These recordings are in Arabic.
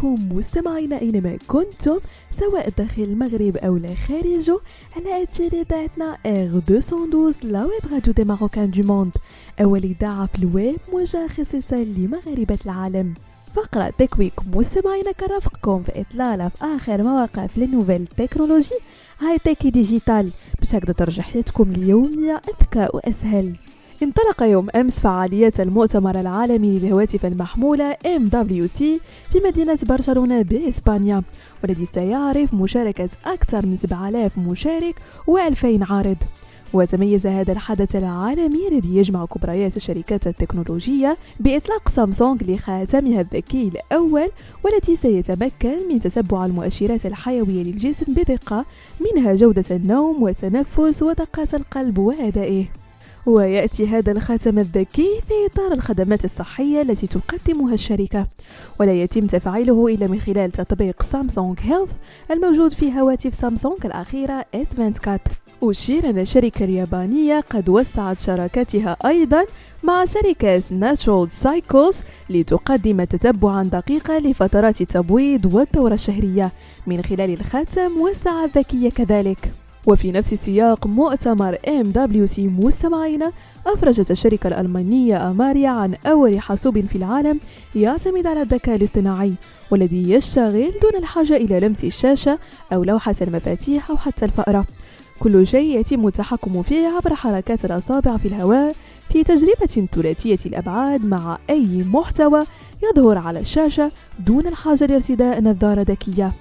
بكم مستمعينا أينما كنتم سواء داخل المغرب أو لا خارجه على أثير إذاعتنا R212 la web radio des Marocains du monde أول إذاعة في الويب موجهة خصيصا لمغاربة العالم. فقرة Tech Week مستمعينا كنرافقكم في إطلالة في آخر ما وقع في les nouvelles technologies high-tech et digital. باش هكذا ترجع حياتكم اليومية أذكى وأسهل انطلق يوم أمس فعاليات المؤتمر العالمي للهواتف المحمولة MWC في مدينة برشلونة بإسبانيا والذي سيعرف مشاركة أكثر من 7000 مشارك و2000 عارض. وتميز هذا الحدث العالمي الذي يجمع كبريات الشركات التكنولوجية بإطلاق سامسونج لخاتمها الذكي الأول والتي سيتمكن من تتبع المؤشرات الحيوية للجسم بدقة منها جودة النوم والتنفس ودقات القلب وأدائه. ويأتي هذا الخاتم الذكي في إطار الخدمات الصحية التي تقدمها الشركة. ولا يتم تفعيله إلا من خلال تطبيق Samsung Health الموجود في هواتف سامسونج الأخيرة S24. أشير أن الشركة اليابانية قد وسعت شراكتها أيضا مع شركة Natural Cycles لتقدم تتبعا دقيقا لفترات التبويض والدورة الشهرية. من خلال الخاتم والساعة الذكية كذلك. وفي نفس سياق مؤتمر MWC مستمعينا أفرجت الشركة الألمانية أماريا عن أول حاسوب في العالم يعتمد على الذكاء الاصطناعي والذي يشتغل دون الحاجة إلى لمس الشاشة أو لوحة المفاتيح أو حتى الفأرة. كل شيء يتم التحكم فيه عبر حركات الأصابع في الهواء في تجربة ثلاثية الأبعاد مع أي محتوى يظهر على الشاشة دون الحاجة لارتداء نظارة ذكية.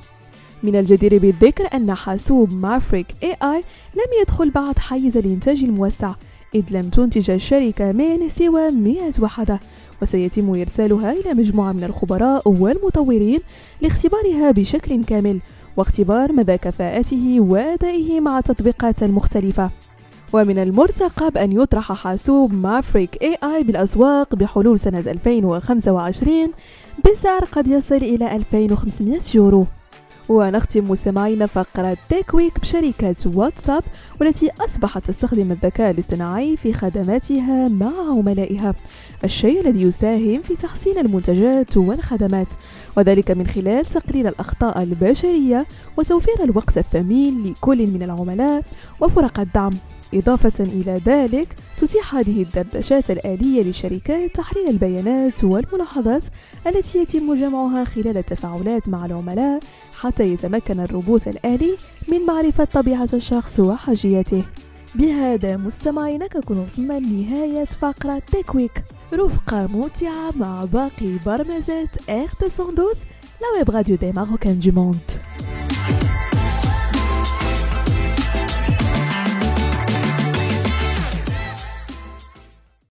من الجدير بالذكر أن حاسوب مافريك اي اي لم يدخل بعد حيز الإنتاج الموسع إذ لم تنتج الشركة منه سوى 100 وحدة وسيتم إرسالها إلى مجموعة من الخبراء والمطورين لاختبارها بشكل كامل واختبار مدى كفاءته وأدائه مع التطبيقات المختلفة ومن المرتقب أن يطرح حاسوب Maverick AI بالأسواق بحلول سنة 2025 بسعر قد يصل إلى 2500 يورو. ونختم مستمعينا فقرة Tech Week بشركة واتساب والتي أصبحت تستخدم الذكاء الاصطناعي في خدماتها مع عملائها. الشيء الذي يساهم في تحسين المنتجات والخدمات وذلك من خلال تقليل الأخطاء البشرية وتوفير الوقت الثمين لكل من العملاء وفرق الدعم. إضافة إلى ذلك تتيح هذه الدردشات الآلية للشركات تحليل البيانات والملاحظات التي يتم جمعها خلال التفاعلات مع العملاء حتى يتمكن الروبوت الآلي من معرفة طبيعة الشخص وحاجيته. بهذا مستمعينا كنكون وصلنا لنهاية فقرة Tech Week رفقة ممتعة مع باقي برمجات R212 la web radio des Marocains du monde